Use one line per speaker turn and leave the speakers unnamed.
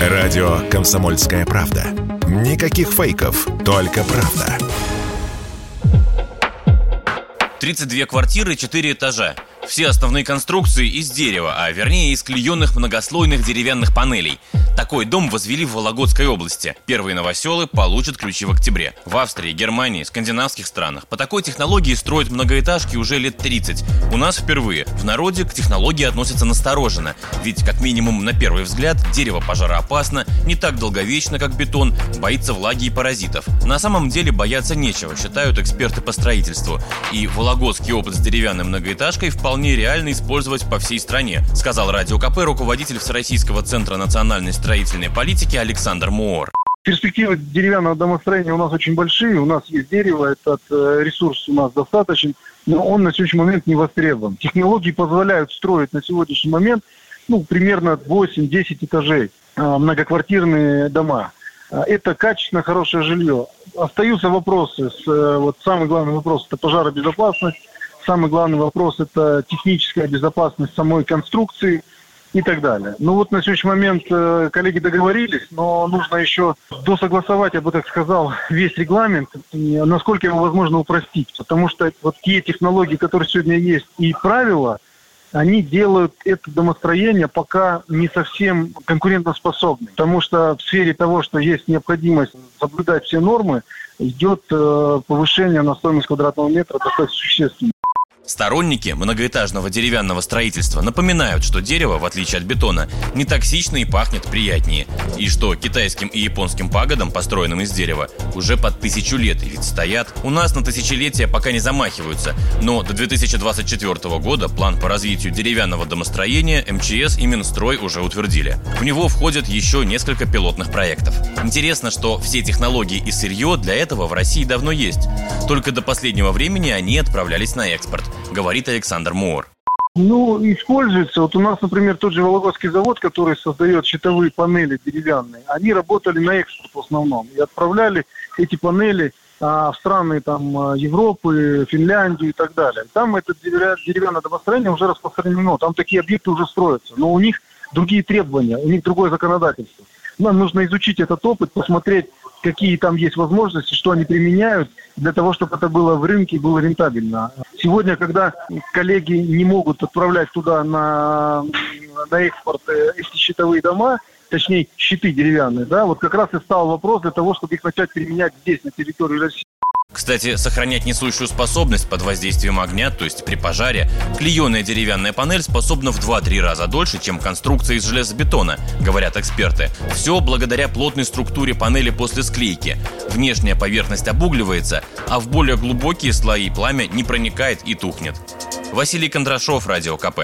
Радио «Комсомольская правда». Никаких фейков, только правда.
32 квартиры, 4 этажа. Все основные конструкции из дерева, а вернее из клеенных многослойных деревянных панелей. Такой дом возвели в Вологодской области. Первые новоселы получат ключи в октябре. В Австрии, Германии, скандинавских странах по такой технологии строят многоэтажки уже лет 30. У нас впервые. В народе к технологии относятся настороженно. Ведь, как минимум, на первый взгляд, дерево пожароопасно, не так долговечно, как бетон, боится влаги и паразитов. На самом деле бояться нечего, считают эксперты по строительству. И вологодский опыт с деревянной многоэтажкой вполне реально использовать по всей стране, сказал Радио КП руководитель Всероссийского центра национальной строительной политики Александр Моор.
Перспективы деревянного домостроения у нас очень большие. У нас есть дерево, этот э, ресурс у нас достаточен, но он на сегодняшний момент не востребован. Технологии позволяют строить на сегодняшний момент ну, примерно 8-10 этажей, э, многоквартирные дома. Э, это качественно хорошее жилье. Остаются вопросы. С, вот самый главный вопрос – это пожаробезопасность. Самый главный вопрос – это техническая безопасность самой конструкции – и так далее. Ну вот на сегодняшний момент э, коллеги договорились, но нужно еще досогласовать, я бы так сказал, весь регламент, и насколько его возможно упростить. Потому что вот те технологии, которые сегодня есть, и правила, они делают это домостроение пока не совсем конкурентоспособным. Потому что в сфере того, что есть необходимость соблюдать все нормы, идет э, повышение на стоимость квадратного метра достаточно существенно.
Сторонники многоэтажного деревянного строительства напоминают, что дерево, в отличие от бетона, не токсично и пахнет приятнее, и что китайским и японским пагодам, построенным из дерева, уже под тысячу лет, ведь стоят. У нас на тысячелетия пока не замахиваются, но до 2024 года план по развитию деревянного домостроения МЧС и Минстрой уже утвердили. В него входят еще несколько пилотных проектов. Интересно, что все технологии и сырье для этого в России давно есть. Только до последнего времени они отправлялись на экспорт – говорит Александр Мур.
Ну, используется. Вот у нас, например, тот же Вологодский завод, который создает щитовые панели деревянные, они работали на экспорт в основном и отправляли эти панели а, в страны там а, Европы, Финляндию и так далее. Там это деревянное домостроение уже распространено, там такие объекты уже строятся, но у них другие требования, у них другое законодательство. Нам нужно изучить этот опыт, посмотреть, какие там есть возможности, что они применяют для того, чтобы это было в рынке было рентабельно. Сегодня, когда коллеги не могут отправлять туда на, на экспорт э, эти щитовые дома, точнее щиты деревянные, да, вот как раз и стал вопрос для того, чтобы их начать применять здесь, на территории России.
Кстати, сохранять несущую способность под воздействием огня, то есть при пожаре, клееная деревянная панель способна в 2-3 раза дольше, чем конструкция из железобетона, говорят эксперты. Все благодаря плотной структуре панели после склейки. Внешняя поверхность обугливается, а в более глубокие слои пламя не проникает и тухнет. Василий Кондрашов, Радио КП.